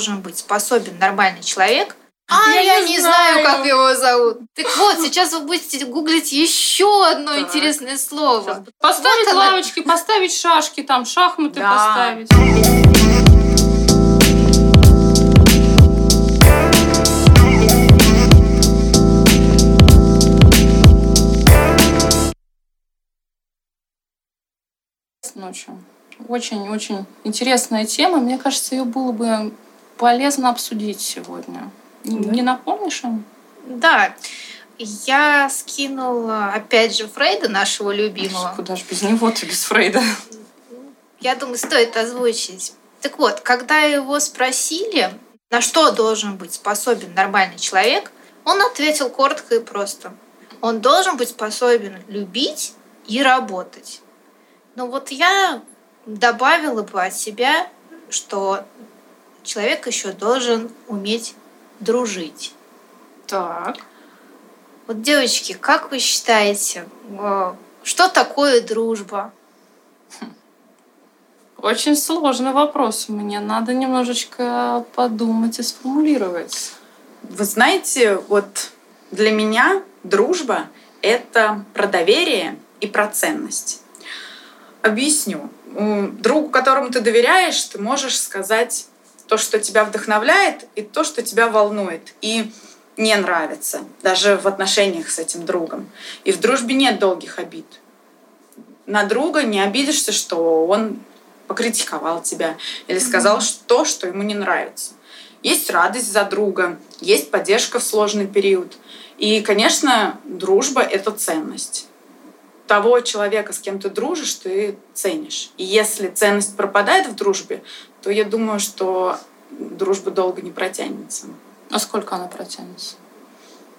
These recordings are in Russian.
должен быть способен нормальный человек, а, я, я не знаю. знаю, как его зовут. Так вот, сейчас вы будете гуглить еще одно так. интересное слово. Поставить вот лавочки, она... поставить шашки, там шахматы да. поставить. Ночью. Очень-очень интересная тема. Мне кажется, ее было бы полезно обсудить сегодня. Да. Не напомнишь им? Да. Я скинула, опять же, Фрейда, нашего любимого. Куда же без него-то, без Фрейда? Я думаю, стоит озвучить. Так вот, когда его спросили, на что должен быть способен нормальный человек, он ответил коротко и просто. Он должен быть способен любить и работать. Но вот я добавила бы от себя, что человек еще должен уметь дружить. Так. Вот, девочки, как вы считаете, э, что такое дружба? Очень сложный вопрос. Мне надо немножечко подумать и сформулировать. Вы знаете, вот для меня дружба — это про доверие и про ценность. Объясню. Другу, которому ты доверяешь, ты можешь сказать то, что тебя вдохновляет, и то, что тебя волнует. И не нравится, даже в отношениях с этим другом. И в дружбе нет долгих обид. На друга не обидишься, что он покритиковал тебя или сказал mm-hmm. то, что ему не нравится. Есть радость за друга, есть поддержка в сложный период. И, конечно, дружба — это ценность. Того человека, с кем ты дружишь, ты ценишь. И если ценность пропадает в дружбе, то я думаю, что дружба долго не протянется. А сколько она протянется?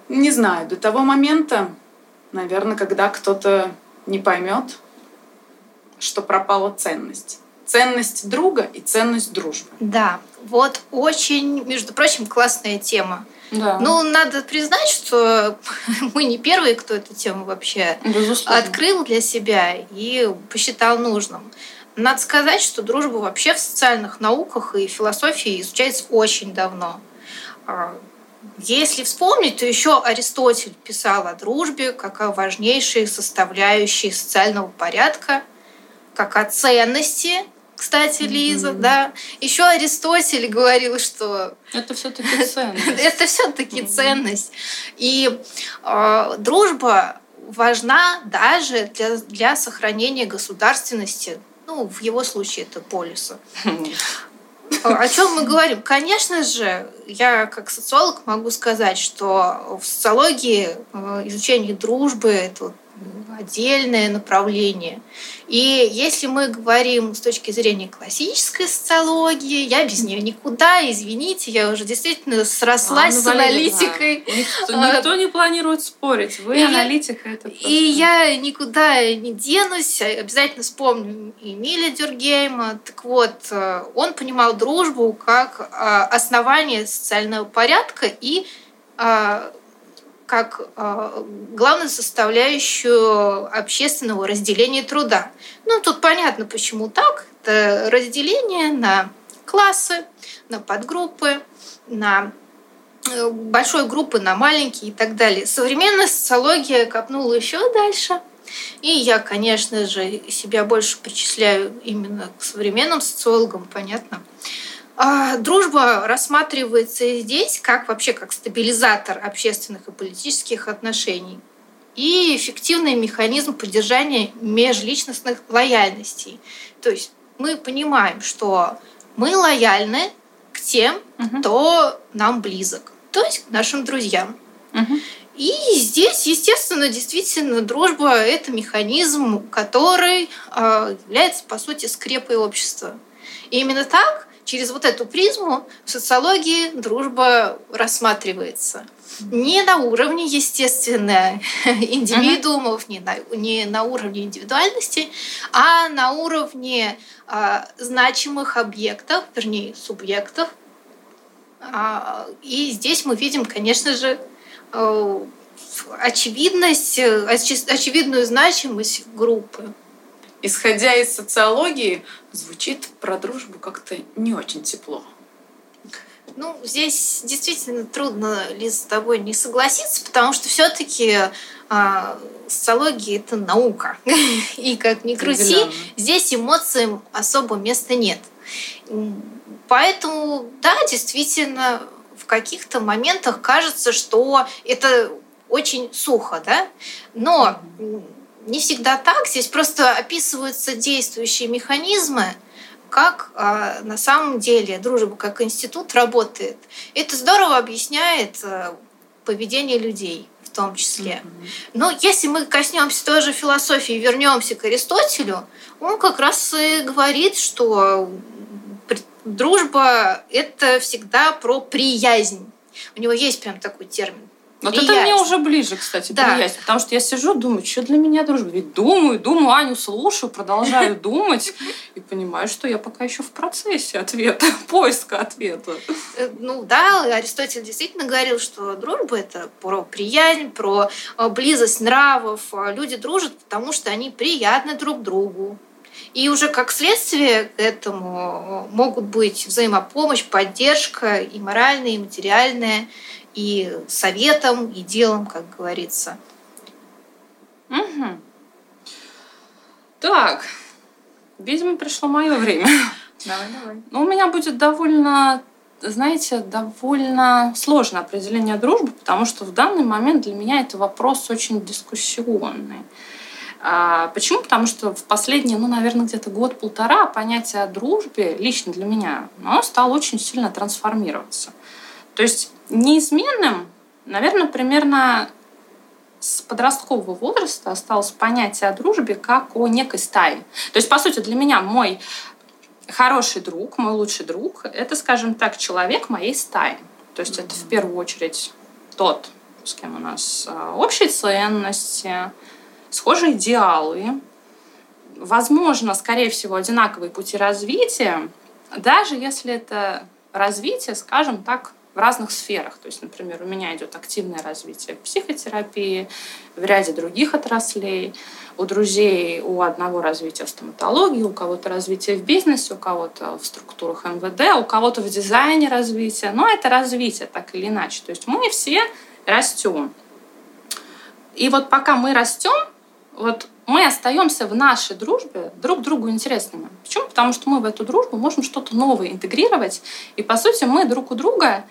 Не знаю. До того момента, наверное, когда кто-то не поймет, что пропала ценность. Ценность друга и ценность дружбы. Да, вот очень, между прочим, классная тема. Да. Ну, надо признать, что мы не первые, кто эту тему вообще Безусловно. открыл для себя и посчитал нужным. Надо сказать, что дружба вообще в социальных науках и философии изучается очень давно. А, если вспомнить, то еще Аристотель писал о дружбе как о важнейшей составляющей социального порядка, как о ценности, кстати, Лиза, mm-hmm. да. Еще Аристотель говорил, что это все-таки ценность. это все-таки ценность. И э, дружба важна даже для, для сохранения государственности ну, в его случае это полиса. О чем мы говорим? Конечно же, я как социолог могу сказать, что в социологии э, изучение дружбы это отдельное направление. И если мы говорим с точки зрения классической социологии, я без нее никуда, извините, я уже действительно срослась а, с аналитикой. Да. Никто, никто не планирует спорить, вы и аналитика. Это просто... И я никуда не денусь, обязательно вспомню Эмиля Дюргейма. Так вот, э, он понимал дружбу как э, основание социального порядка и э, как э, главную составляющую общественного разделения труда. Ну, тут понятно, почему так. Это разделение на классы, на подгруппы, на э, большой группы на маленькие и так далее. Современная социология копнула еще дальше. И я, конечно же, себя больше причисляю именно к современным социологам, понятно. А, дружба рассматривается и здесь как вообще как стабилизатор общественных и политических отношений и эффективный механизм поддержания межличностных лояльностей. То есть мы понимаем, что мы лояльны к тем, угу. кто нам близок, то есть к нашим друзьям. Угу. И здесь, естественно, действительно, дружба – это механизм, который э, является, по сути, скрепой общества. И именно так через вот эту призму в социологии дружба рассматривается. Не на уровне, естественно, индивидуумов, не, на, не на уровне индивидуальности, а на уровне а, значимых объектов, вернее, субъектов. А, и здесь мы видим, конечно же, а, очевидность, очевидную значимость группы исходя из социологии, звучит про дружбу как-то не очень тепло. Ну, здесь действительно трудно, Лиза, с тобой не согласиться, потому что все-таки а, социология это наука. И как ни крути, здесь эмоциям особо места нет. Поэтому, да, действительно, в каких-то моментах кажется, что это очень сухо, да, но не всегда так. Здесь просто описываются действующие механизмы, как а, на самом деле дружба как институт работает. Это здорово объясняет а, поведение людей в том числе. Но если мы коснемся той же философии, вернемся к Аристотелю, он как раз и говорит, что дружба это всегда про приязнь. У него есть прям такой термин вот это мне уже ближе, кстати, да. приязнь. Потому что я сижу, думаю, что для меня дружба? Ведь думаю, думаю, Аню слушаю, продолжаю думать и понимаю, что я пока еще в процессе ответа, поиска ответа. Э, ну да, Аристотель действительно говорил, что дружба это про приязнь, про э, близость нравов. Люди дружат, потому что они приятны друг другу. И уже как следствие к этому э, могут быть взаимопомощь, поддержка и моральная, и материальная и советом, и делом, как говорится. Угу. Так, видимо, пришло мое время. Давай, давай. Ну, у меня будет довольно, знаете, довольно сложное определение дружбы, потому что в данный момент для меня это вопрос очень дискуссионный. А, почему? Потому что в последние, ну, наверное, где-то год-полтора понятие о дружбе, лично для меня, оно стало очень сильно трансформироваться. То есть неизменным, наверное, примерно с подросткового возраста осталось понятие о дружбе как о некой стае. То есть, по сути, для меня мой хороший друг, мой лучший друг, это, скажем так, человек моей стаи. То есть mm-hmm. это в первую очередь тот, с кем у нас а, общие ценности, схожие идеалы, возможно, скорее всего, одинаковые пути развития, даже если это развитие, скажем так, в разных сферах. То есть, например, у меня идет активное развитие психотерапии, в ряде других отраслей. У друзей у одного развития в стоматологии, у кого-то развитие в бизнесе, у кого-то в структурах МВД, у кого-то в дизайне развитие. Но это развитие так или иначе. То есть мы все растем. И вот пока мы растем, вот мы остаемся в нашей дружбе друг другу интересными. Почему? Потому что мы в эту дружбу можем что-то новое интегрировать. И, по сути, мы друг у друга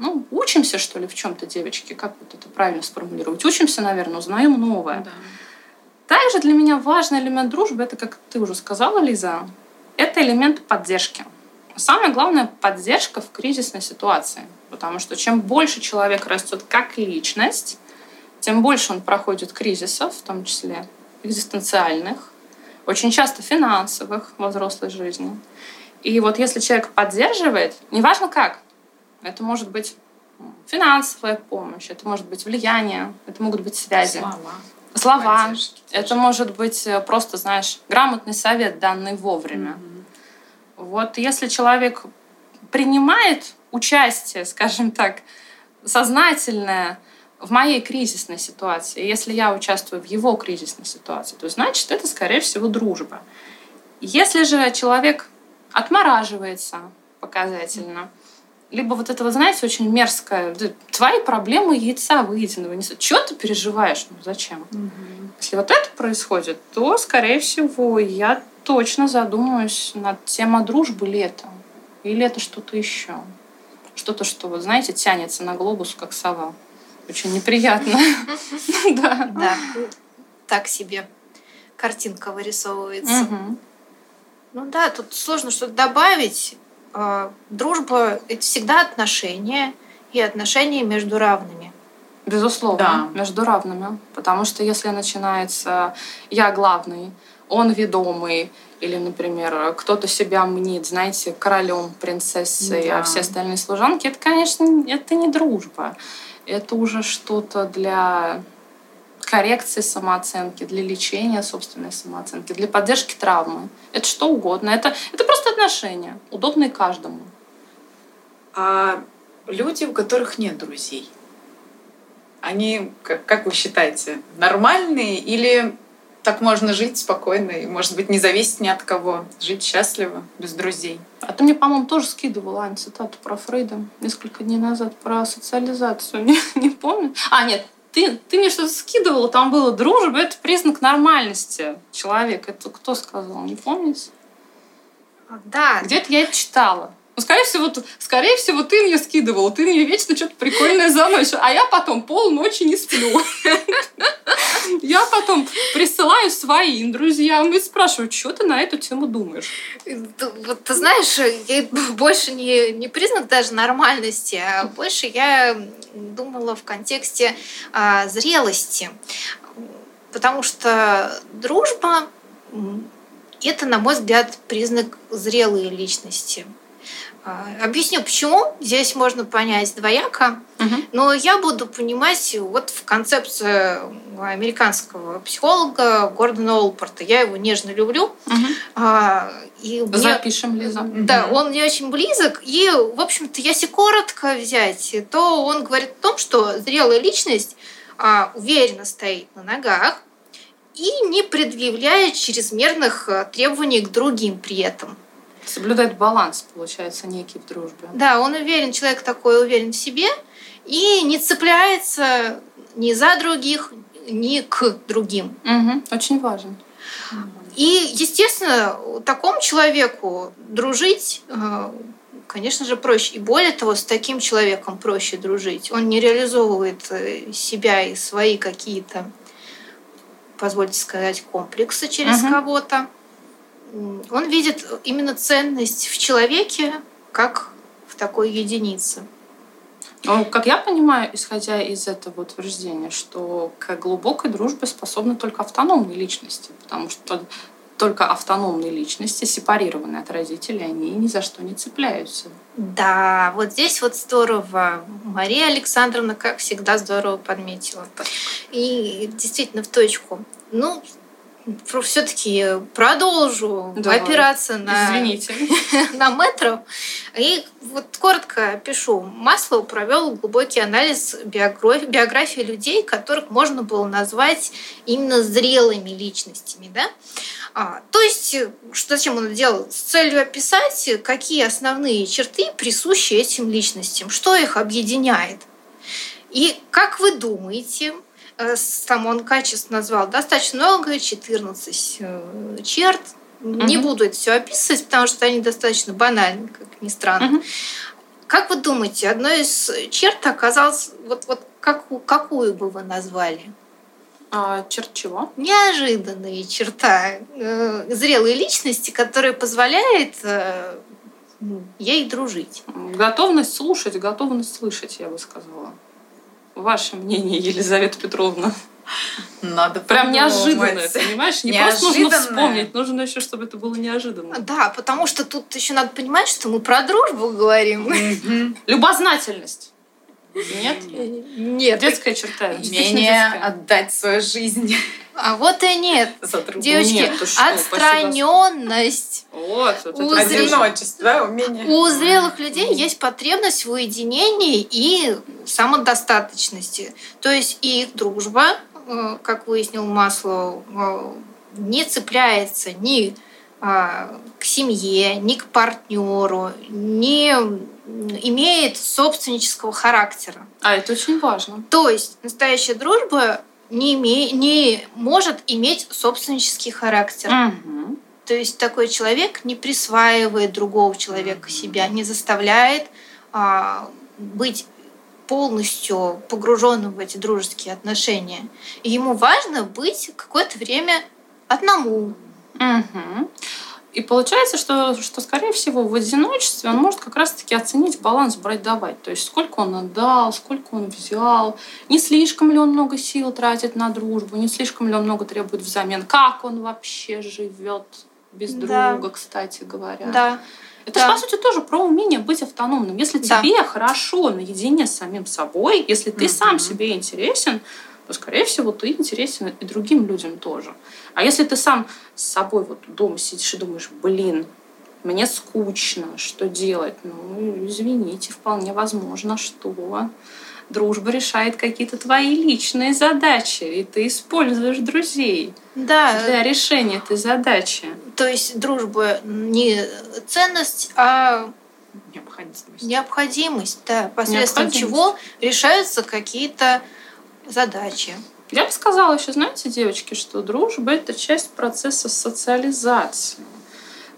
ну, учимся, что ли, в чем-то, девочки, как вот это правильно сформулировать? Учимся, наверное, узнаем новое. Да. Также для меня важный элемент дружбы, это, как ты уже сказала, Лиза, это элемент поддержки. Самое главное – поддержка в кризисной ситуации. Потому что чем больше человек растет как личность, тем больше он проходит кризисов, в том числе экзистенциальных, очень часто финансовых во взрослой жизни. И вот если человек поддерживает, неважно как, это может быть финансовая помощь, это может быть влияние, это могут быть связи. Слова. Слова. Поддержки. Это может быть э, просто, знаешь, грамотный совет, данный вовремя. Угу. Вот если человек принимает участие, скажем так, сознательное в моей кризисной ситуации, если я участвую в его кризисной ситуации, то значит это, скорее всего, дружба. Если же человек отмораживается показательно, либо вот это, вы знаете, очень мерзкое, твои проблемы яйца выеденного несут. Чего ты переживаешь? Ну зачем? Угу. Если вот это происходит, то, скорее всего, я точно задумаюсь над темой дружбы ли это. Или это что-то еще. Что-то, что, вот знаете, тянется на глобус, как сова. Очень неприятно. Да. Да. Так себе картинка вырисовывается. Ну да, тут сложно что-то добавить. А, дружба – это всегда отношения и отношения между равными. Безусловно, да. между равными. Потому что если начинается «я главный», «он ведомый», или, например, кто-то себя мнит, знаете, королем, принцессой, да. а все остальные служанки, это, конечно, это не дружба. Это уже что-то для коррекции самооценки, для лечения собственной самооценки, для поддержки травмы. Это что угодно. Это, это просто отношения, удобные каждому. А люди, у которых нет друзей, они, как, как вы считаете, нормальные или так можно жить спокойно и, может быть, не зависеть ни от кого. Жить счастливо, без друзей. А ты мне, по-моему, тоже скидывала, Ань, цитату про Фрейда несколько дней назад, про социализацию. Не, не помню. А, нет, ты, ты мне что-то скидывала, там было дружба, это признак нормальности человека. Это кто сказал, не помните? Да. Где-то я это читала. Ну, скорее всего, скорее всего, ты мне скидывала, ты мне вечно что-то прикольное заносишь, а я потом полночи не сплю. Я потом присылаю своим друзьям и спрашиваю, что ты на эту тему думаешь? Вот ты знаешь, я больше не, не признак даже нормальности, а больше я думала в контексте а, зрелости. Потому что дружба это, на мой взгляд, признак зрелой личности. А, объясню, почему. Здесь можно понять двояко. Угу. Но я буду понимать вот в концепции американского психолога Гордона Олпорта. Я его нежно люблю. Угу. И мне, Запишем, Лиза. Да, угу. он мне очень близок. И, в общем-то, если коротко взять, то он говорит о том, что зрелая личность а, уверенно стоит на ногах и не предъявляет чрезмерных требований к другим при этом. Соблюдать баланс, получается, некий в дружбе. Да, он уверен, человек такой уверен в себе и не цепляется ни за других, ни к другим. Угу, очень важен. И, естественно, такому человеку дружить, э, конечно же, проще. И более того, с таким человеком проще дружить. Он не реализовывает э, себя и свои какие-то, позвольте сказать, комплексы через угу. кого-то он видит именно ценность в человеке как в такой единице. Ну, как я понимаю, исходя из этого утверждения, что к глубокой дружбе способны только автономные личности, потому что только автономные личности, сепарированные от родителей, они ни за что не цепляются. Да, вот здесь вот здорово. Мария Александровна, как всегда, здорово подметила. И действительно в точку. Ну, все-таки продолжу Давай. опираться на, Извините. на метро. И вот коротко пишу. Маслоу провел глубокий анализ биографии, биографии людей, которых можно было назвать именно зрелыми личностями. Да? А, то есть, что, зачем он делал? С целью описать, какие основные черты присущи этим личностям, что их объединяет. И как вы думаете, там он качеств назвал достаточно много, 14 э, черт. Угу. Не буду это все описывать, потому что они достаточно банальны, как ни странно. Угу. Как вы думаете, одной из черт оказалась, вот, вот какую, какую бы вы назвали? А, черт чего? Неожиданная черта э, зрелой личности, которая позволяет э, ей дружить. Готовность слушать, готовность слышать, я бы сказала. Ваше мнение, Елизавета Петровна? Надо Прям неожиданно, понимаешь? Не просто нужно вспомнить, нужно еще, чтобы это было неожиданно. Да, потому что тут еще надо понимать, что мы про дружбу говорим. Любознательность. Нет? Нет. Детская черта. Умение отдать свою жизнь. А вот и нет. Девочки, нет, отстраненность. Вот, вот у это одиночество, да, умение. У зрелых людей есть потребность в уединении и самодостаточности. То есть их дружба, э, как выяснил Масло, э, не цепляется ни а, к семье, ни к партнеру, не имеет собственнического характера. А это очень важно. То есть настоящая дружба не, име, не может иметь собственнический характер. Угу. То есть такой человек не присваивает другого человека угу. себя, не заставляет а, быть полностью погруженным в эти дружеские отношения. И ему важно быть какое-то время одному. Угу. И получается, что, что, скорее всего, в одиночестве он может как раз-таки оценить баланс брать-давать. То есть, сколько он отдал, сколько он взял, не слишком ли он много сил тратит на дружбу, не слишком ли он много требует взамен, как он вообще живет без да. друга, кстати говоря. Да. Это да. по сути, тоже про умение быть автономным. Если да. тебе хорошо наедине с самим собой, если ты угу. сам себе интересен, то, скорее всего, ты интересен и другим людям тоже. А если ты сам с собой вот дома сидишь и думаешь, блин, мне скучно, что делать? Ну, извините, вполне возможно, что дружба решает какие-то твои личные задачи, и ты используешь друзей да. для решения этой задачи. То есть дружба не ценность, а Необходимость. необходимость, да, посредством Необходимость. чего решаются какие-то задачи. Я бы сказала еще, знаете, девочки, что дружба это часть процесса социализации.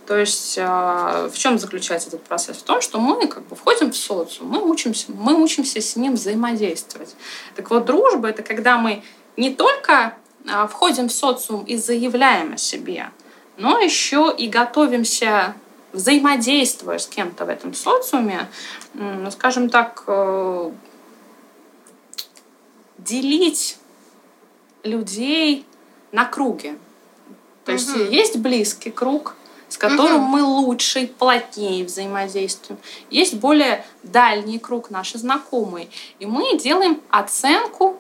То есть а, в чем заключается этот процесс? В том, что мы как бы входим в социум, мы учимся, мы учимся с ним взаимодействовать. Так вот, дружба это когда мы не только а, входим в социум и заявляем о себе, но еще и готовимся взаимодействуя с кем-то в этом социуме, ну, скажем так, э, делить людей на круги. То есть Мгм. есть близкий круг, с которым мы лучше и плотнее взаимодействуем. Есть более дальний круг, наши знакомые. И мы делаем оценку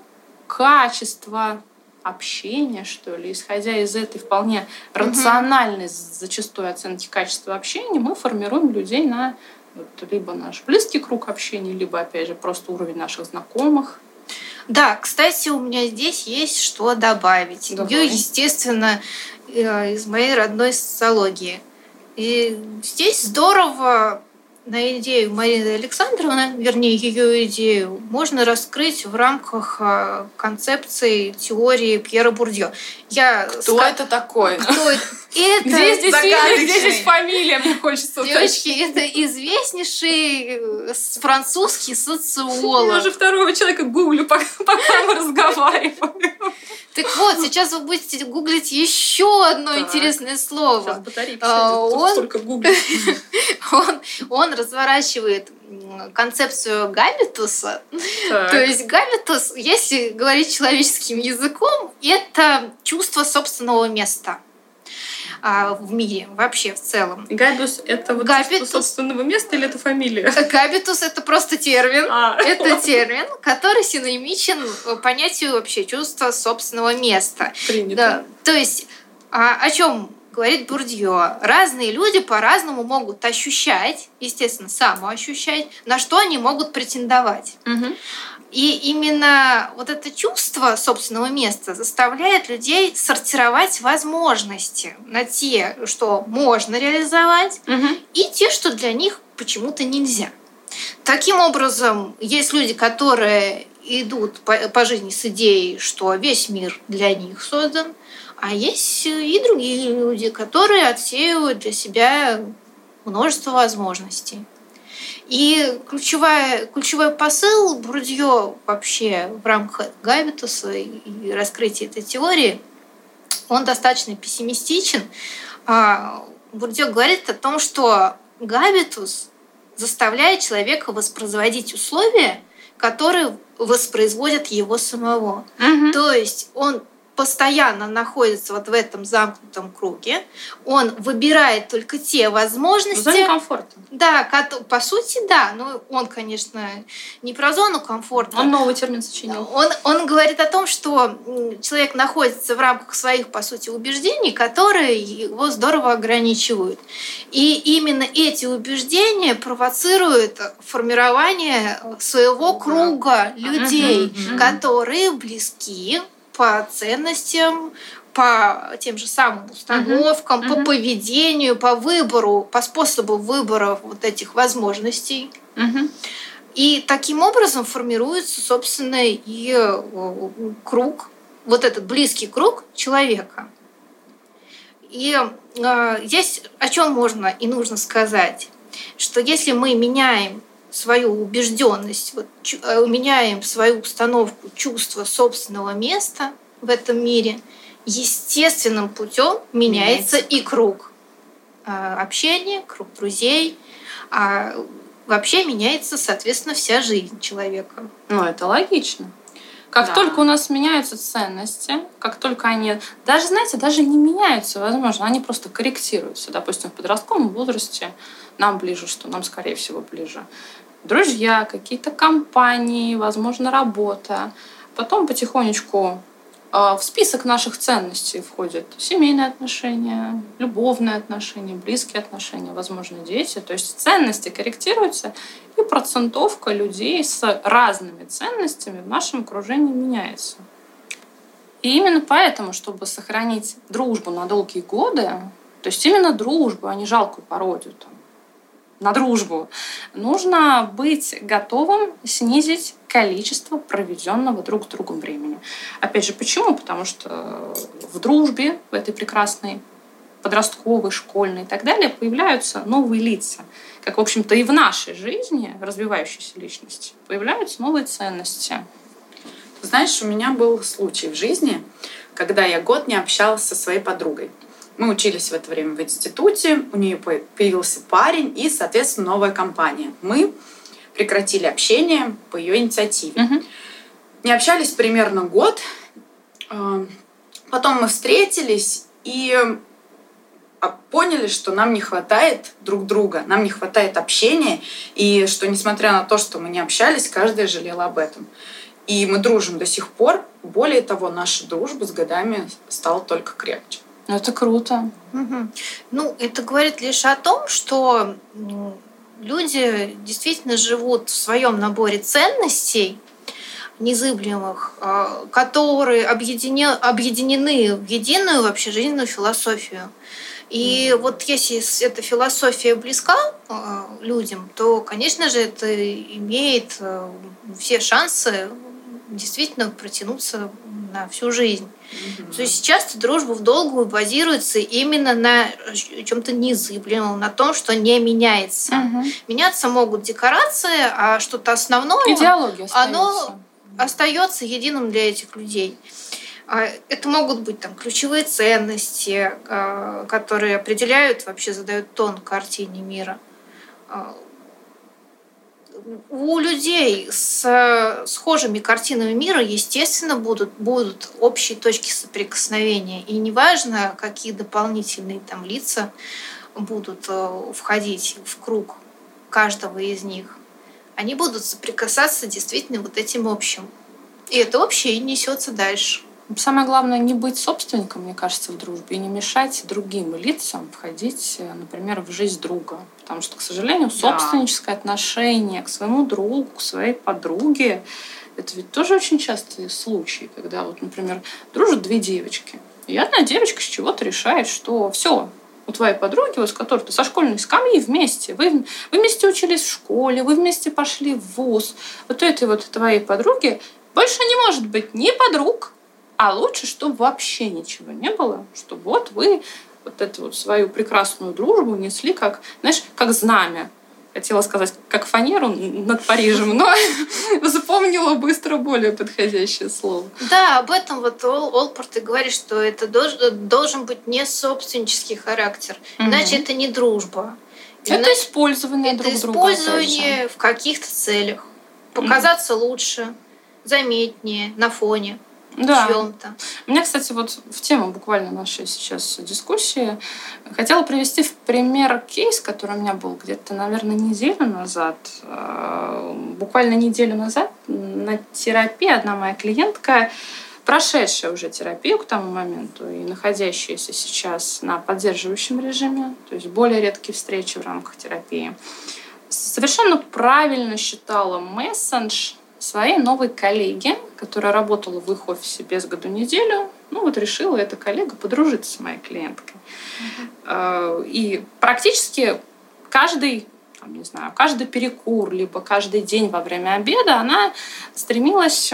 качества общения, что ли. Исходя из этой вполне рациональной зачастую оценки качества общения, мы формируем людей на вот, либо наш близкий круг общения, либо, опять же, просто уровень наших знакомых. Да, кстати, у меня здесь есть что добавить. Давай. Я, естественно, э, из моей родной социологии. И здесь здорово на идею Марины Александровны, вернее, ее идею, можно раскрыть в рамках э, концепции теории Пьера Бурдье. Я Кто ска- это такой? Кто это? Это- Где здесь имя, где здесь фамилия, мне хочется Девочки, это известнейший э, французский Я социолог. уже второго человека гуглю, пока, пока мы разговариваем. Так вот, сейчас вы будете гуглить еще одно Так. интересное Сейчас слово. батарейка А, сядет, он- столько гуглить. Он, он разворачивает концепцию габитуса. Так. То есть габитус, если говорить человеческим языком, это чувство собственного места а, в мире, вообще в целом. Габиус — это вот Габитус. собственного места или это фамилия? Габитус это просто термин. А, Это термин, который синонимичен понятию вообще чувства собственного места. принято. Да, то есть а, о чем говорит Бурдье? Разные люди по-разному могут ощущать, естественно, самоощущать, на что они могут претендовать. Мгм. И именно вот это чувство собственного места заставляет людей сортировать возможности на те, что можно реализовать, Мгм. и те, что для них почему-то нельзя. Таким образом, есть люди, которые идут по, по жизни с идеей, что весь мир для них создан, а есть и другие люди, которые отсеивают для себя множество возможностей. И ключевая, ключевой посыл Бурдье вообще в рамках Габитуса и раскрытия этой теории, он достаточно пессимистичен. А, Бурдье говорит о том, что Габитус заставляет человека воспроизводить условия, которые воспроизводят его самого. Мгм. То есть он постоянно находится вот в этом замкнутом круге, он выбирает только те В возможности, зоне комфорта. да, по сути, да, но он, конечно, не про зону комфорта. Он новый термин сочинил. Он, он говорит о том, что человек находится в рамках своих, по сути, убеждений, которые его здорово ограничивают. И именно эти убеждения провоцируют формирование своего круга людей, которые близки по ценностям, по тем же самым установкам, по Мгм. поведению, по выбору, по способу выбора вот этих возможностей. Мгм. И таким образом формируется, собственно, и э, круг, вот этот близкий круг человека. И э, здесь о чем можно и нужно сказать, что если мы меняем свою убежденность, вот, э, меняем свою установку чувства собственного места в этом мире, естественным путем меняется, Меняется и круг э, общения, круг друзей, а вообще меняется, соответственно, вся жизнь человека. Ну, это логично. Как Да. только у нас меняются ценности, как только они, даже, знаете, даже не меняются, возможно, они просто корректируются. Допустим, в подростковом возрасте нам ближе, что нам, скорее всего, ближе. Друзья, какие-то компании, возможно, работа. Потом потихонечку э, в список наших ценностей входят семейные отношения, любовные отношения, близкие отношения, возможно, дети. То есть ценности корректируются, и процентовка людей с разными ценностями в нашем окружении меняется. И именно поэтому, чтобы сохранить дружбу на долгие годы, то есть именно дружбу, а не жалкую пародию на дружбу, нужно быть готовым снизить количество проведенного друг с другом времени. Опять же, почему? Потому что в дружбе, в этой прекрасной подростковой, школьной и так далее, появляются новые лица. Как, в общем-то, и в нашей жизни, развивающейся личности, появляются новые ценности. Знаешь, у меня был случай в жизни, когда я год не общалась со своей подругой. Мы учились в это время в институте, у нее появился парень и, соответственно, новая компания. Мы прекратили общение по ее инициативе. Мгм. Не общались примерно год. Э, Потом мы встретились и а, поняли, что нам не хватает друг друга, нам не хватает общения, и что, несмотря на то, что мы не общались, каждая жалела об этом. И мы дружим до сих пор. Более того, наша дружба с годами стала только крепче. Ну, это круто. Мгм. Ну, это говорит лишь о том, что м, люди действительно живут в своем наборе ценностей незыблемых, а, которые объедине- объединены в единую вообще жизненную философию. И вот если эта философия близка а, людям, то, конечно же, это имеет а, все шансы действительно протянуться на всю жизнь. То есть часто дружба в долгую базируется именно на чем-то незыблемом, на том, что не меняется. Мгм. Меняться могут декорации, а что-то основное Идеология Оно- остается. единым для этих людей. А, Это могут быть там ключевые ценности, а, которые определяют, вообще задают тон картине мира. У людей с э, схожими картинами мира, естественно, будут, будут общие точки соприкосновения. И неважно, какие дополнительные там лица будут э, входить в круг каждого из них, они будут соприкасаться действительно вот этим общим. И это общее несется дальше. Самое главное не быть собственником, мне кажется, в дружбе и не мешать другим лицам входить, э, например, в жизнь друга. Потому что, к сожалению, собственническое отношение к своему другу, к своей подруге, это ведь тоже очень частые случаи, когда вот, например, дружат две девочки. И одна девочка с чего-то решает, что все, у твоей подруги, вот с которой ты со школьной скамьи вместе, вы, вы вместе учились в школе, вы вместе пошли в вуз. Вот у этой вот твоей подруги больше не может быть ни подруг, а лучше, чтобы вообще ничего не было, чтобы вот вы вот эту вот свою прекрасную дружбу несли как, знаешь, как знамя. Хотела сказать, как фанеру над Парижем, но запомнила быстро более подходящее слово. Да, об этом вот Ол- Олпорт и говорит, что это дож- должен быть не собственнический характер, иначе это не дружба. Это Иначе использование это друг друга. же. использование в каких-то целях. Показаться лучше, заметнее на фоне Да. чьем-то. У меня, кстати, вот в тему буквально нашей сейчас дискуссии хотела привести в пример кейс, который у меня был где-то, наверное, неделю назад. Э, Буквально неделю назад на терапии одна моя клиентка, прошедшая уже терапию к тому моменту и находящаяся сейчас на поддерживающем режиме, то есть более редкие встречи в рамках терапии, совершенно правильно считала мессендж своей новой коллеге, которая работала в их офисе без году неделю. Ну вот решила эта коллега подружиться с моей клиенткой. Э, И практически каждый там, не знаю, каждый перекур, либо каждый день во время обеда она стремилась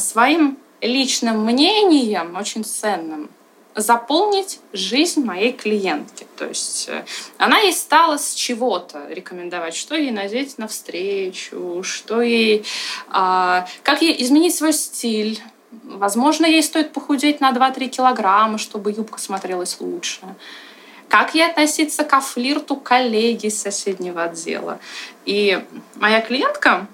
своим личным мнением, очень ценным, заполнить жизнь моей клиентки. То есть э, она ей стала с чего-то рекомендовать, что ей надеть на встречу, что ей, а, как ей изменить свой стиль. Возможно, ей стоит похудеть на 2-3 килограмма, чтобы юбка смотрелась лучше. Как ей относиться ко флирту коллеги из соседнего отдела. И моя клиентка,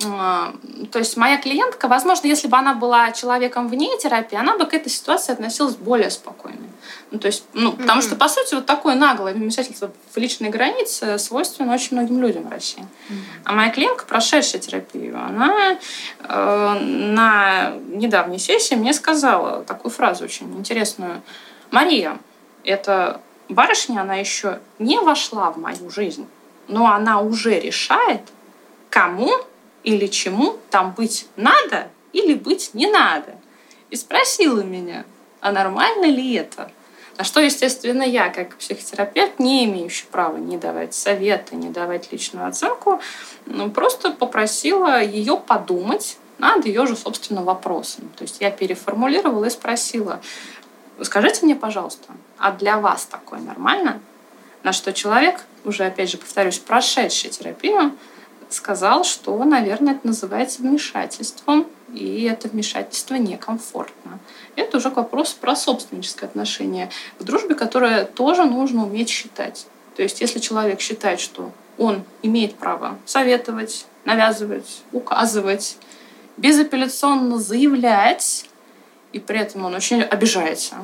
то есть моя клиентка, возможно, если бы она была человеком вне терапии, она бы к этой ситуации относилась более спокойно. Ну, то есть, ну, потому Мгм. что, по сути, вот такое наглое вмешательство в личные границы свойственно очень многим людям в России. А моя клиентка, прошедшая терапию, она э, на недавней сессии мне сказала такую фразу очень интересную. Мария, эта барышня, она еще не вошла в мою жизнь. но она уже решает, кому или чему там быть надо или быть не надо. И спросила меня, а нормально ли это? На что, естественно, я, как психотерапевт, не имеющий права не давать советы, не давать личную оценку, ну, просто попросила ее подумать над ее же собственным вопросом. То есть я переформулировала и спросила, скажите мне, пожалуйста, а для вас такое нормально? На что человек, уже опять же повторюсь, прошедший терапию, сказал, что, наверное, это называется вмешательством, и это вмешательство некомфортно. Это уже вопрос про собственническое отношение к дружбе, которое тоже нужно уметь считать. То есть, если человек считает, что он имеет право советовать, навязывать, указывать, безапелляционно заявлять, и при этом он очень обижается,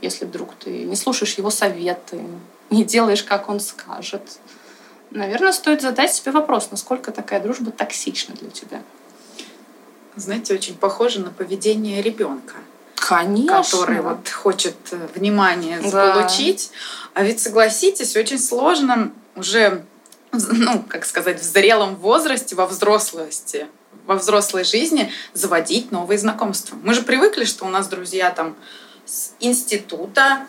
если вдруг ты не слушаешь его советы, не делаешь, как он скажет. Наверное, стоит задать себе вопрос, насколько такая дружба токсична для тебя. Знаете, очень похоже на поведение ребенка. Конечно. Который вот хочет э, внимание заполучить. Да. А ведь согласитесь, очень сложно уже, ну, как сказать, в зрелом возрасте, во взрослости, во взрослой жизни заводить новые знакомства. Мы же привыкли, что у нас друзья там с института,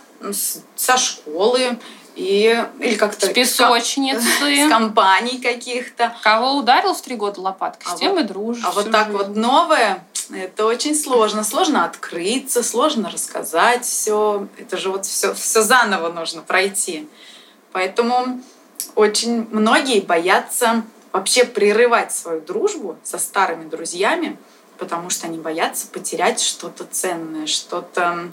со школы, и, или как-то... С песочницы. С компаний каких-то. Кого ударил в три года лопаткой, а с тем вот, и дружишь. А вот так жизнь. вот новое, это очень сложно. Сложно открыться, сложно рассказать все. Это же вот все, все заново нужно пройти. Поэтому очень многие боятся вообще прерывать свою дружбу со старыми друзьями, потому что они боятся потерять что-то ценное, что-то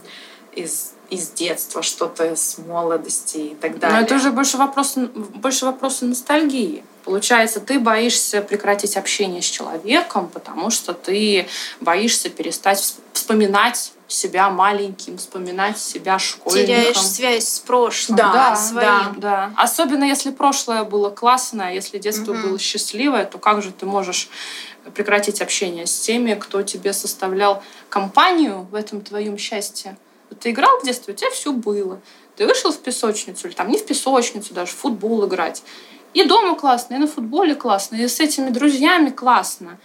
из из детства, что-то с молодости и так далее. Но это уже больше вопрос, больше вопроса ностальгии. Получается, ты боишься прекратить общение с человеком, потому что ты боишься перестать вспоминать себя маленьким, вспоминать себя школьником. Теряешь связь с прошлым, да, да, своим. Да, да. Особенно если прошлое было классное, если детство угу. было счастливое, то как же ты можешь прекратить общение с теми, кто тебе составлял компанию в этом твоем счастье? Ты играл в детстве, у тебя все было. Ты вышел в песочницу, или там не в песочницу даже, в футбол играть. И дома классно, и на футболе классно, и с этими друзьями классно.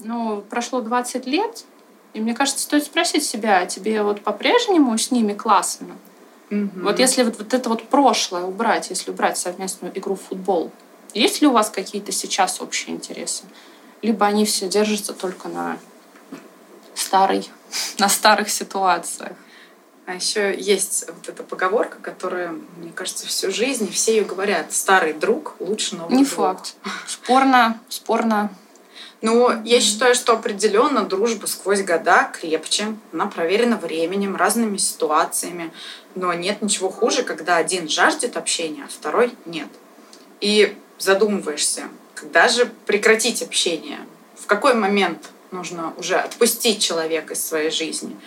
Но прошло 20 лет, и мне кажется, стоит спросить себя, а тебе вот по-прежнему с ними классно? Угу. Вот если вот, вот это вот прошлое убрать, если убрать совместную игру в футбол, есть ли у вас какие-то сейчас общие интересы? Либо они все держатся только на старой, на старых ситуациях? А еще есть вот эта поговорка, которая, мне кажется, всю жизнь все ее говорят. Старый друг лучше новый Не друг. факт. Спорно, спорно. Ну, я считаю, что определенно дружба сквозь года крепче. Она проверена временем, разными ситуациями. Но нет ничего хуже, когда один жаждет общения, а второй нет. И задумываешься, когда же прекратить общение? В какой момент нужно уже отпустить человека из своей жизни?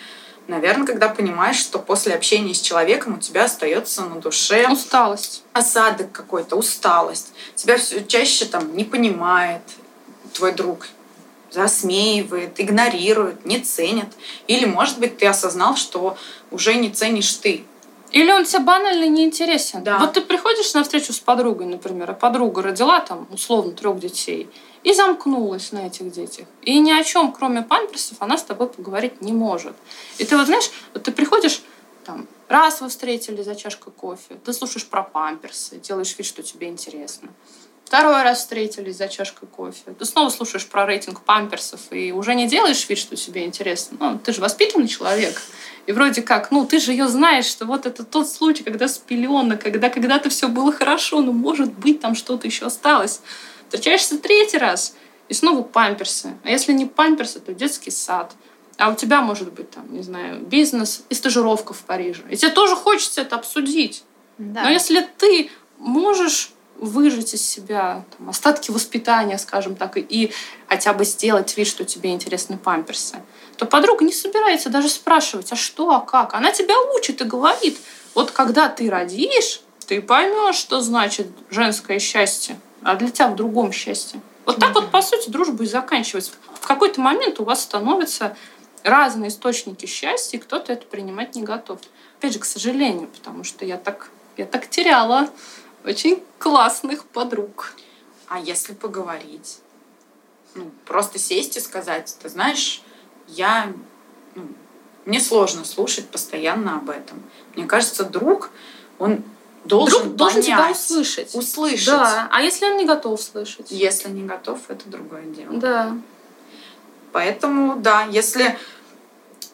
Наверное, когда понимаешь, что после общения с человеком у тебя остается на душе усталость, осадок какой-то, усталость. Тебя все чаще там не понимает твой друг, засмеивает, игнорирует, не ценит. Или, может быть, ты осознал, что уже не ценишь ты. Или он тебе банально не интересен. Да. Вот ты приходишь на встречу с подругой, например, а подруга родила там условно трех детей и замкнулась на этих детях. И ни о чем, кроме памперсов, она с тобой поговорить не может. И ты вот знаешь, вот ты приходишь, там, раз вы встретили за чашкой кофе, ты слушаешь про памперсы, делаешь вид, что тебе интересно. Второй раз встретились за чашкой кофе. Ты снова слушаешь про рейтинг памперсов и уже не делаешь вид, что тебе интересно. Ну, ты же воспитанный человек. И вроде как, ну, ты же ее знаешь, что вот это тот случай, когда с пеленок, когда когда-то все было хорошо, но может быть там что-то еще осталось. Встречаешься третий раз, и снова памперсы. А если не памперсы, то детский сад. А у тебя может быть там, не знаю, бизнес и стажировка в Париже. И тебе тоже хочется это обсудить. Да. Но если ты можешь выжить из себя там, остатки воспитания, скажем так, и, и хотя бы сделать вид, что тебе интересны памперсы, то подруга не собирается даже спрашивать, а что, а как. Она тебя учит и говорит, вот когда ты родишь, ты поймешь, что значит женское счастье а для тебя в другом счастье. Вот так вот, по сути, дружба и заканчивается. В какой-то момент у вас становятся разные источники счастья, и кто-то это принимать не готов. Опять же, к сожалению, потому что я так, я так теряла очень классных подруг. А если поговорить? Ну, просто сесть и сказать, ты знаешь, я... Ну, мне сложно слушать постоянно об этом. Мне кажется, друг, он должен Друг должен тебя понять, услышать. услышать. Да. А если он не готов слышать? Если не готов, это другое дело. Да. Поэтому, да, если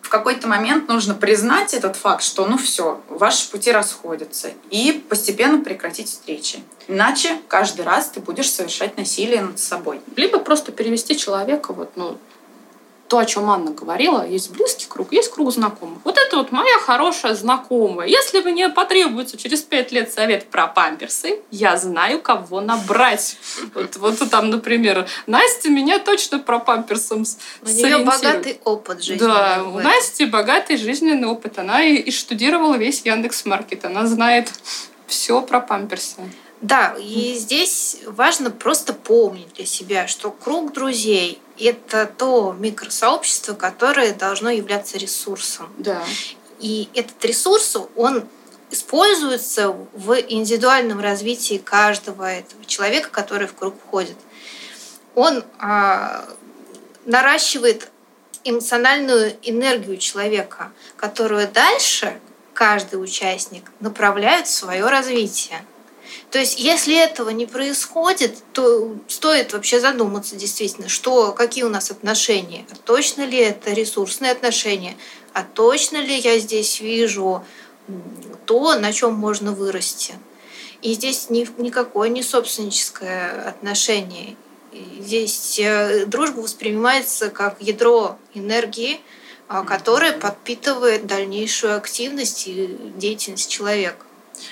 в какой-то момент нужно признать этот факт, что ну все, ваши пути расходятся, и постепенно прекратить встречи. Иначе каждый раз ты будешь совершать насилие над собой. Либо просто перевести человека, вот, ну, то, о чем Анна говорила, есть близкий круг, есть круг знакомых. Вот это вот моя хорошая знакомая. Если мне потребуется через пять лет совет про памперсы, я знаю, кого набрать. Вот, вот там, например, Настя меня точно про памперсом У нее богатый опыт жизни. Да, у Насти богатый жизненный опыт. Она и, и штудировала весь Яндекс Маркет. Она знает все про памперсы. Да, и здесь важно просто помнить для себя, что круг друзей – это то микросообщество, которое должно являться ресурсом. Да. И этот ресурс, он используется в индивидуальном развитии каждого этого человека, который в круг входит. Он а, наращивает эмоциональную энергию человека, которую дальше каждый участник направляет в свое развитие. То есть, если этого не происходит, то стоит вообще задуматься действительно, что, какие у нас отношения. А точно ли это ресурсные отношения? А точно ли я здесь вижу то, на чем можно вырасти? И здесь ни, никакое не собственническое отношение. Здесь э, дружба воспринимается как ядро энергии, а, которое подпитывает дальнейшую активность и деятельность человека.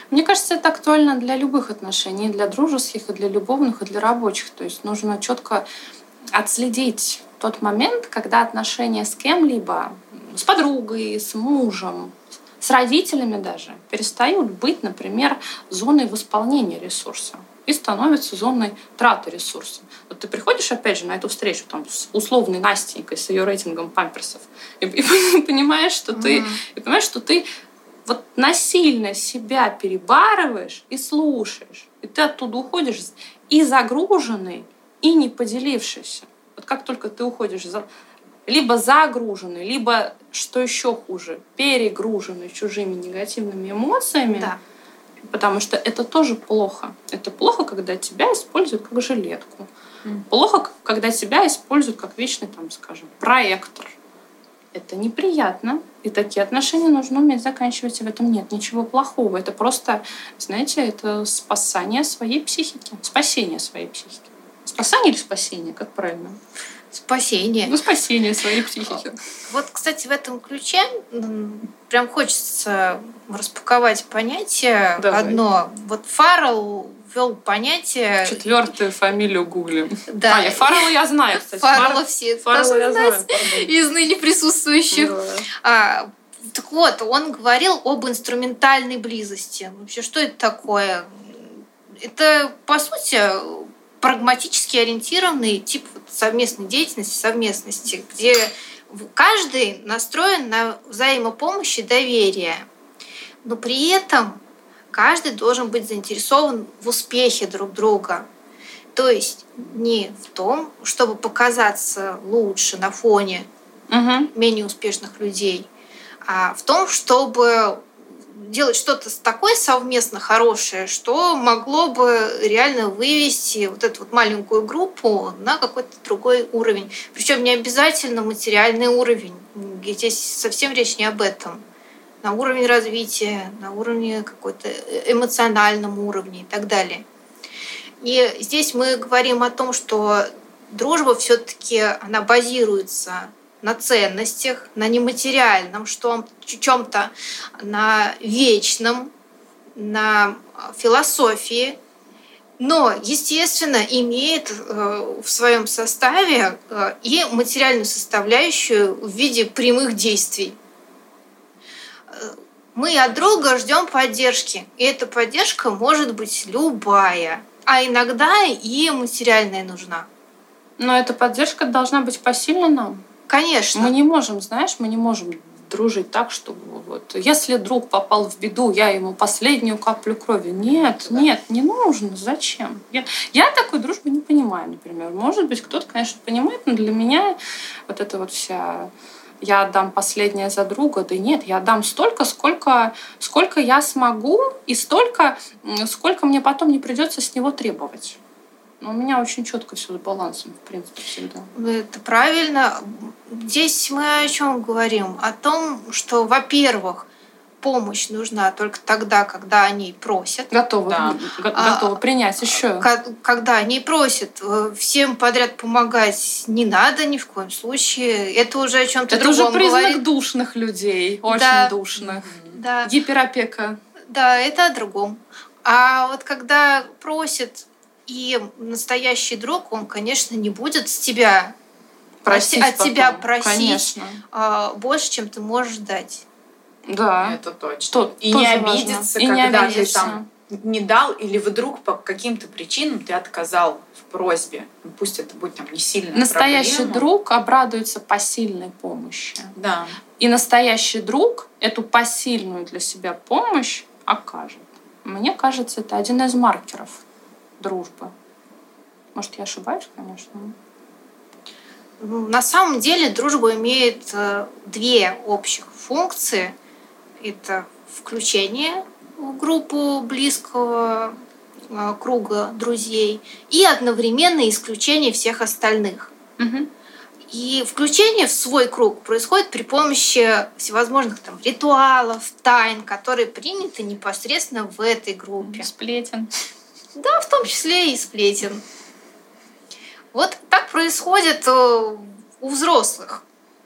Мне кажется, это актуально для любых отношений, и для дружеских, и для любовных, и для рабочих. То есть нужно четко отследить тот момент, когда отношения с кем-либо, с подругой, с мужем, с родителями даже, перестают быть, например, зоной восполнения ресурса и становятся зоной траты ресурса. Вот ты приходишь, опять же, на эту встречу там, с условной Настенькой, с ее рейтингом памперсов, и, и понимаешь, что mm-hmm. ты, и понимаешь, что ты вот насильно себя перебарываешь и слушаешь. И ты оттуда уходишь и загруженный, и не поделившийся. Вот как только ты уходишь за... либо загруженный, либо, что еще хуже, перегруженный чужими негативными эмоциями, да. потому что это тоже плохо. Это плохо, когда тебя используют как жилетку. Mm. Плохо, когда тебя используют как вечный, там, скажем, проектор это неприятно. И такие отношения нужно уметь заканчивать, и в этом нет ничего плохого. Это просто, знаете, это спасание своей психики, спасение своей психики. Спасание или спасение, как правильно? Спасение. Ну, спасение своей психики. Вот, кстати, в этом ключе прям хочется распаковать понятие Давай. одно. Вот Фаррелл ввел понятие... Четвертую фамилию гуглим. Да. А, я Фаррелла я знаю, кстати. Фаррелла все Фаррелла я знаю, из ныне присутствующих. Да. А, так вот, он говорил об инструментальной близости. Вообще, что это такое? Это, по сути, прагматически ориентированный тип совместной деятельности, совместности, где каждый настроен на взаимопомощь и доверие. Но при этом каждый должен быть заинтересован в успехе друг друга. То есть не в том, чтобы показаться лучше на фоне угу. менее успешных людей, а в том, чтобы делать что-то такое совместно хорошее, что могло бы реально вывести вот эту вот маленькую группу на какой-то другой уровень. Причем не обязательно материальный уровень. Здесь совсем речь не об этом на уровень развития, на уровне какой-то эмоциональном уровне и так далее. И здесь мы говорим о том, что дружба все-таки она базируется на ценностях, на нематериальном чем-то, на вечном, на философии, но, естественно, имеет э, в своем составе э, и материальную составляющую в виде прямых действий мы от друга ждем поддержки. И эта поддержка может быть любая. А иногда и материальная нужна. Но эта поддержка должна быть посильна нам. Конечно. Мы не можем, знаешь, мы не можем дружить так, чтобы вот, если друг попал в беду, я ему последнюю каплю крови. Нет, да. нет, не нужно. Зачем? Я, я такой дружбы не понимаю, например. Может быть, кто-то, конечно, понимает, но для меня вот эта вот вся я отдам последнее за друга. Да нет, я отдам столько, сколько, сколько я смогу, и столько, сколько мне потом не придется с него требовать. Но у меня очень четко все с балансом, в принципе, всегда. Это правильно. Здесь мы о чем говорим? О том, что, во-первых, помощь нужна только тогда, когда они просят. Готовы, да. готовы а, принять еще. Когда они просят, э, всем подряд помогать не надо ни в коем случае. Это уже о чем-то другом Это уже признак говорит. душных людей, очень да. душных. Да. Гиперопека. Да, это о другом. А вот когда просят, и настоящий друг, он, конечно, не будет с тебя просить от, тебя просить конечно. А, больше, чем ты можешь дать. Да. Это точно. Что, и не обидеться, и когда не обидеться. ты там не дал, или вдруг по каким-то причинам ты отказал в просьбе. Ну, пусть это будет там не сильно. Настоящий проблема. друг обрадуется посильной помощи. Да. И настоящий друг эту посильную для себя помощь окажет. Мне кажется, это один из маркеров дружбы. Может, я ошибаюсь, конечно. На самом деле дружба имеет э, две общих функции это включение в группу близкого а, круга друзей и одновременно исключение всех остальных. Угу. И включение в свой круг происходит при помощи всевозможных там ритуалов, тайн, которые приняты непосредственно в этой группе. Сплетен. Да, в том числе и сплетен. Вот так происходит э, у взрослых.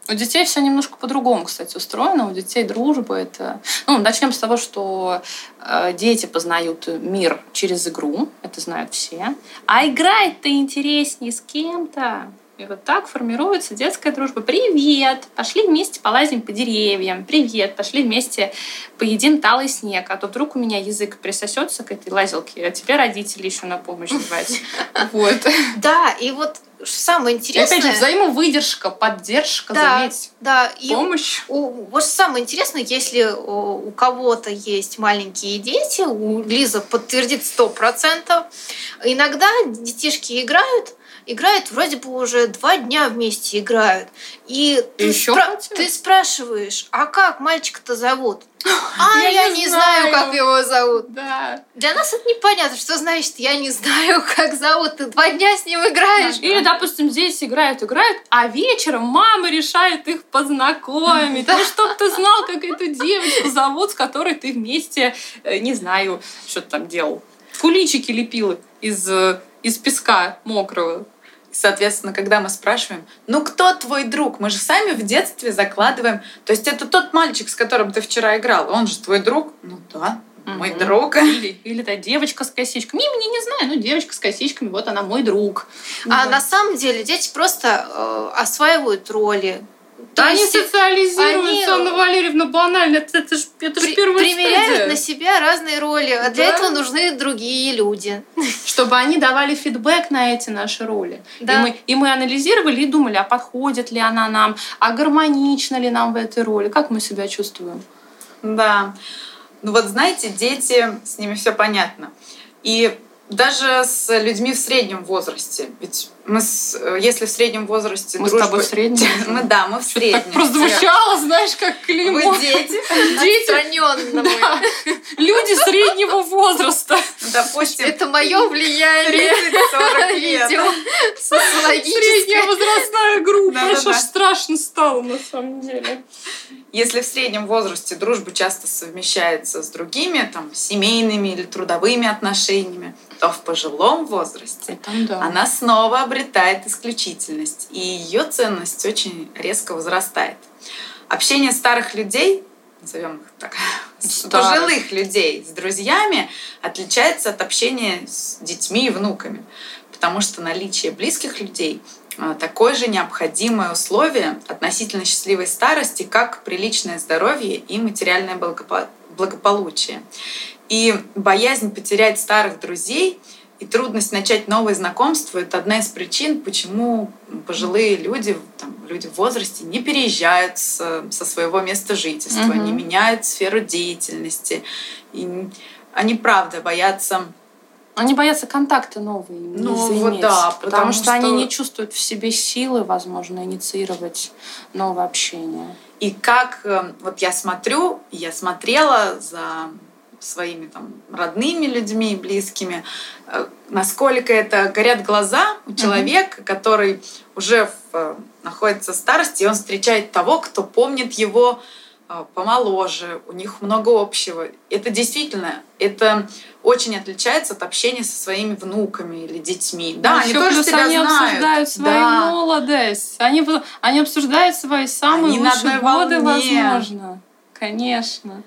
У детей все немножко по-другому, кстати, устроено. У детей дружба это... Ну, начнем с того, что э, дети познают мир через игру, это знают все. А играть-то интереснее с кем-то. И вот так формируется детская дружба. Привет! Пошли вместе полазим по деревьям. Привет! Пошли вместе поедим талый снег. А то вдруг у меня язык присосется к этой лазилке, а тебе родители еще на помощь звать. Вот. Да, и вот самое интересное... И опять же, взаимовыдержка, поддержка, да, заметь, да. помощь. И у, вот самое интересное, если у кого-то есть маленькие дети, у Лиза подтвердит сто процентов, иногда детишки играют, играют вроде бы уже два дня вместе играют. И ты, спра- ты спрашиваешь, а как мальчика-то зовут? А, я, я не, не знаю. знаю, как его зовут. Да. Для нас это непонятно, что значит, я не знаю, как зовут. Ты два дня с ним играешь. Или, допустим, здесь играют, играют, а вечером мама решает их познакомить. Ну, чтоб ты знал, как эту девочку зовут, с которой ты вместе, э, не знаю, что ты там делал. Куличики лепил из, э, из песка мокрого. Соответственно, когда мы спрашиваем, ну кто твой друг? Мы же сами в детстве закладываем. То есть это тот мальчик, с которым ты вчера играл, он же твой друг? Ну да, мой угу. друг. Или, или та девочка с косичками. Не, не, не знаю, ну девочка с косичками, вот она мой друг. А да. на самом деле дети просто э, осваивают роли, то они есть социализируются, они... Анна Валерьевна, банально. Это, это же это при, первая Примеряют стадия. на себя разные роли. А да? для этого нужны другие люди. Чтобы они давали фидбэк на эти наши роли. Да. И, мы, и мы анализировали и думали, а подходит ли она нам, а гармонично ли нам в этой роли, как мы себя чувствуем. Да. Ну вот знаете, дети, с ними все понятно. И даже с людьми в среднем возрасте. Ведь мы, с, э, если в среднем возрасте мы дружба... с тобой в среднем? Мы, да, мы в среднем. Так прозвучало, знаешь, как клеймо. Вы дети. Дети. Да. Люди среднего возраста. Допустим. Это мое влияние. 30-40 лет. Средняя возрастная группа. Аж страшно стало, на самом деле. Если в среднем возрасте дружба часто совмещается с другими, там, семейными или трудовыми отношениями, то в пожилом возрасте Там, да. она снова обретает исключительность, и ее ценность очень резко возрастает. Общение старых людей, назовем их так, старых. пожилых людей с друзьями отличается от общения с детьми и внуками, потому что наличие близких людей а, такое же необходимое условие относительно счастливой старости, как приличное здоровье и материальное благополучие. И боязнь потерять старых друзей И трудность начать новые знакомства – это одна из причин, почему пожилые люди, там, люди в возрасте не переезжают с, со своего места жительства, угу. не меняют сферу деятельности. И они, правда, боятся они боятся контакта новые ну, вот да, потому, потому что, что они не чувствуют в себе силы, возможно, инициировать новое общение. И как э, вот я смотрю, я смотрела за своими там родными людьми, близкими, э, насколько это горят глаза у человека, mm-hmm. который уже в, э, находится в старости, и он встречает того, кто помнит его э, помоложе, у них много общего. Это действительно, это очень отличается от общения со своими внуками или детьми. Да, они тоже себя они знают. обсуждают свою да. молодость, они, они обсуждают свои самые они лучшие годы, волне. возможно. Конечно.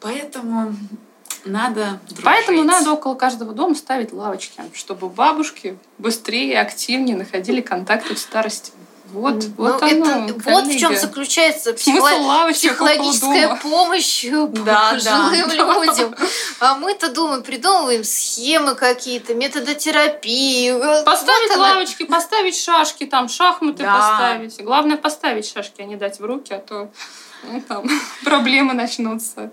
Поэтому надо дружить. Поэтому надо около каждого дома ставить лавочки, чтобы бабушки быстрее и активнее находили контакты в старости. Вот, ну, вот, оно, это, вот в чем заключается психолог... психологическая помощь да, пожилым да. людям. А мы-то думаем, придумываем схемы какие-то, методотерапии. Поставить вот лавочки, она... поставить шашки, там шахматы да. поставить. Главное поставить шашки, а не дать в руки, а то там проблемы начнутся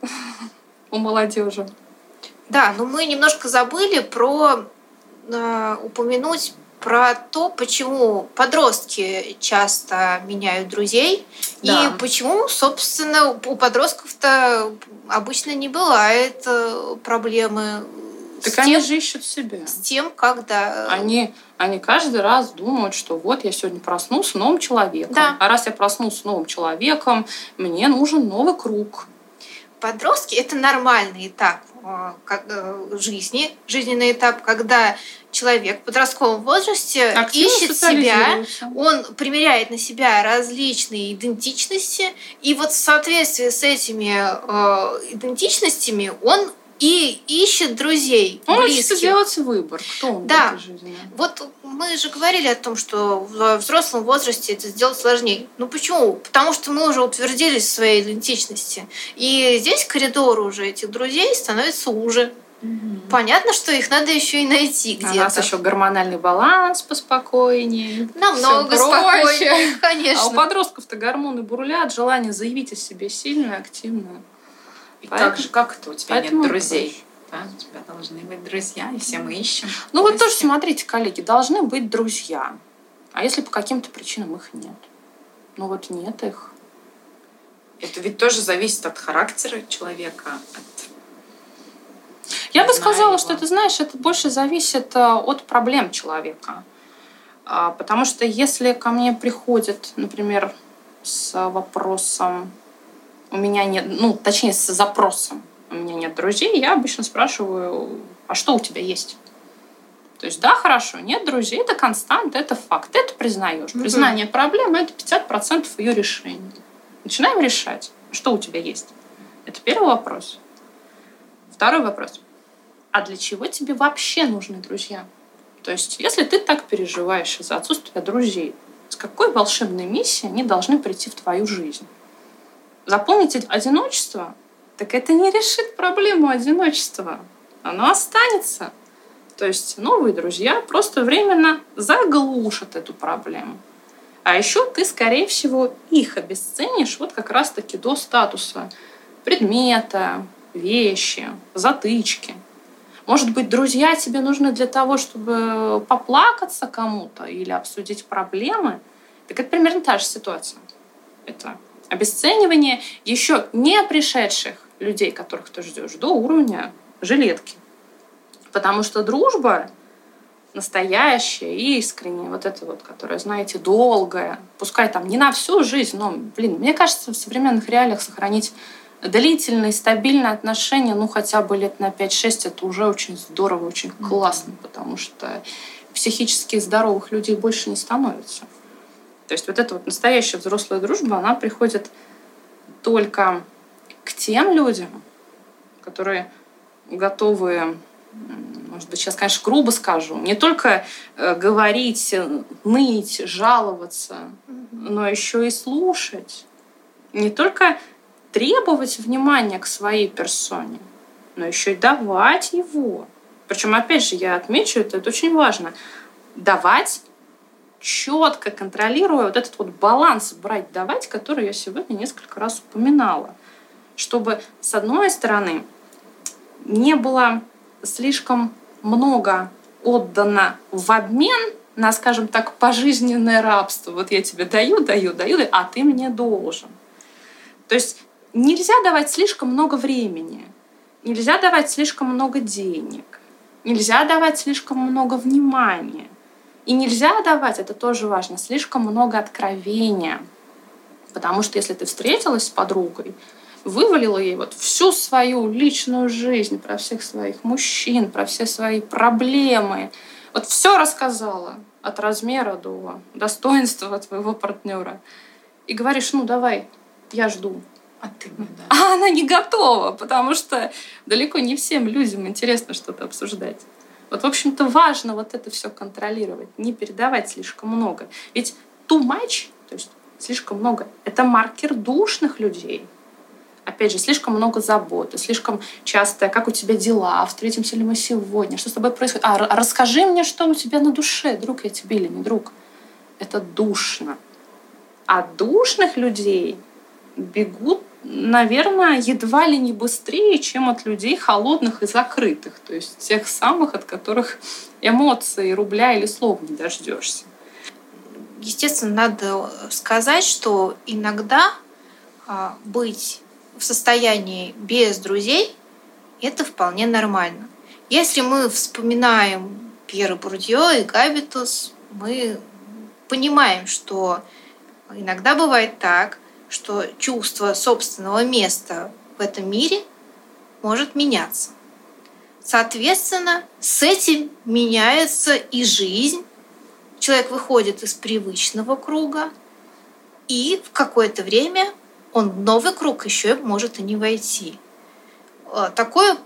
у молодежи. Да, но мы немножко забыли про э, упомянуть про то, почему подростки часто меняют друзей да. и почему, собственно, у подростков-то обычно не бывает э, проблемы. Так они тем, же ищут себя. С тем, когда... Они, они каждый раз думают, что вот я сегодня проснулся новым человеком. Да. А раз я проснулся новым человеком, мне нужен новый круг подростки это нормальный этап э, э, жизни, жизненный этап, когда человек в подростковом возрасте Активно ищет себя, он примеряет на себя различные идентичности, и вот в соответствии с этими э, идентичностями он и ищет друзей. Он близких. учится делать выбор, кто он да. в этой жизни. Вот мы же говорили о том, что в взрослом возрасте это сделать сложнее. Ну почему? Потому что мы уже утвердились в своей идентичности. И здесь коридор уже этих друзей становится уже. Угу. Понятно, что их надо еще и найти где-то. А у нас еще гормональный баланс поспокойнее. Намного спокойнее, конечно. А у подростков-то гормоны бурлят, желание заявить о себе сильно, активно. И Поэтому, как же, как это у тебя нет друзей? Да, у тебя должны быть друзья, и все мы ищем. Ну вот тоже смотрите, коллеги, должны быть друзья. А если по каким-то причинам их нет? Ну вот нет их. Это ведь тоже зависит от характера человека, от я бы сказала, его. что ты знаешь, это больше зависит э, от проблем человека. А, потому что если ко мне приходит, например, с вопросом у меня нет, ну, точнее, с запросом у меня нет друзей, я обычно спрашиваю, а что у тебя есть? То есть, да, хорошо, нет друзей, это констант, это факт, это признаешь. Mm-hmm. Признание проблемы – это 50% ее решения. Начинаем решать, что у тебя есть. Это первый вопрос. Второй вопрос. А для чего тебе вообще нужны друзья? То есть, если ты так переживаешь из-за отсутствия друзей, с какой волшебной миссией они должны прийти в твою жизнь? Заполнить одиночество, так это не решит проблему одиночества. Оно останется. То есть новые друзья просто временно заглушат эту проблему. А еще ты, скорее всего, их обесценишь вот как раз-таки до статуса предмета, вещи, затычки. Может быть, друзья тебе нужны для того, чтобы поплакаться кому-то или обсудить проблемы. Так это примерно та же ситуация. Это обесценивание еще не пришедших людей, которых ты ждешь, до уровня жилетки. Потому что дружба настоящая, искренняя, вот это вот, которая, знаете, долгая, пускай там не на всю жизнь, но, блин, мне кажется, в современных реалиях сохранить длительные, стабильные отношения, ну, хотя бы лет на 5-6, это уже очень здорово, очень классно, потому что психически здоровых людей больше не становится. То есть вот эта вот настоящая взрослая дружба, она приходит только к тем людям, которые готовы, может быть, сейчас, конечно, грубо скажу, не только э, говорить, ныть, жаловаться, но еще и слушать. Не только требовать внимания к своей персоне, но еще и давать его. Причем, опять же, я отмечу, это, это очень важно, давать четко контролируя вот этот вот баланс брать, давать, который я сегодня несколько раз упоминала. Чтобы, с одной стороны, не было слишком много отдано в обмен на, скажем так, пожизненное рабство. Вот я тебе даю, даю, даю, а ты мне должен. То есть нельзя давать слишком много времени, нельзя давать слишком много денег, нельзя давать слишком много внимания. И нельзя давать, это тоже важно, слишком много откровения. Потому что если ты встретилась с подругой, вывалила ей вот всю свою личную жизнь про всех своих мужчин, про все свои проблемы, вот все рассказала от размера до достоинства твоего партнера. И говоришь, ну давай, я жду. А ты да. А она не готова, потому что далеко не всем людям интересно что-то обсуждать. Вот, в общем-то, важно вот это все контролировать, не передавать слишком много. Ведь too much, то есть слишком много, это маркер душных людей. Опять же, слишком много заботы, слишком часто, как у тебя дела, встретимся ли мы сегодня, что с тобой происходит. А, расскажи мне, что у тебя на душе, друг я тебе или не друг. Это душно. А душных людей бегут наверное, едва ли не быстрее, чем от людей холодных и закрытых, то есть тех самых, от которых эмоции, рубля или слова не дождешься. Естественно, надо сказать, что иногда а, быть в состоянии без друзей это вполне нормально. Если мы вспоминаем Пьера Бурдье и Габитус, мы понимаем, что иногда бывает так, что чувство собственного места в этом мире может меняться. Соответственно, с этим меняется и жизнь. Человек выходит из привычного круга, и в какое-то время он в новый круг еще может и не войти. А, такое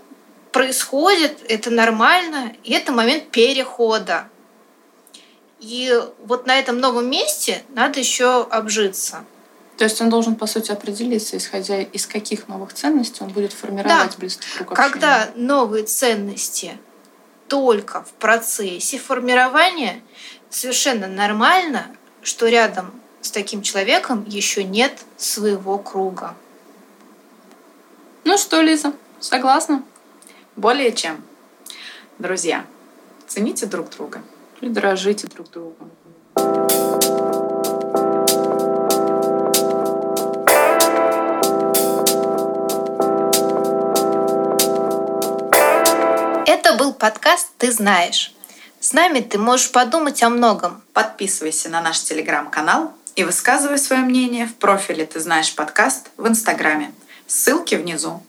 происходит, это нормально, и это момент перехода. И вот на этом новом месте надо еще обжиться. То есть он должен, по сути, определиться, исходя из каких новых ценностей он будет формировать да. близкий круг общения. Когда новые ценности только в процессе формирования, совершенно нормально, что рядом с таким человеком еще нет своего круга. Ну что, Лиза, согласна? Более чем. Друзья, цените друг друга. И дорожите друг другом. Это был подкаст «Ты знаешь». С нами ты можешь подумать о многом. Подписывайся на наш телеграм-канал и высказывай свое мнение в профиле «Ты знаешь подкаст» в Инстаграме. Ссылки внизу.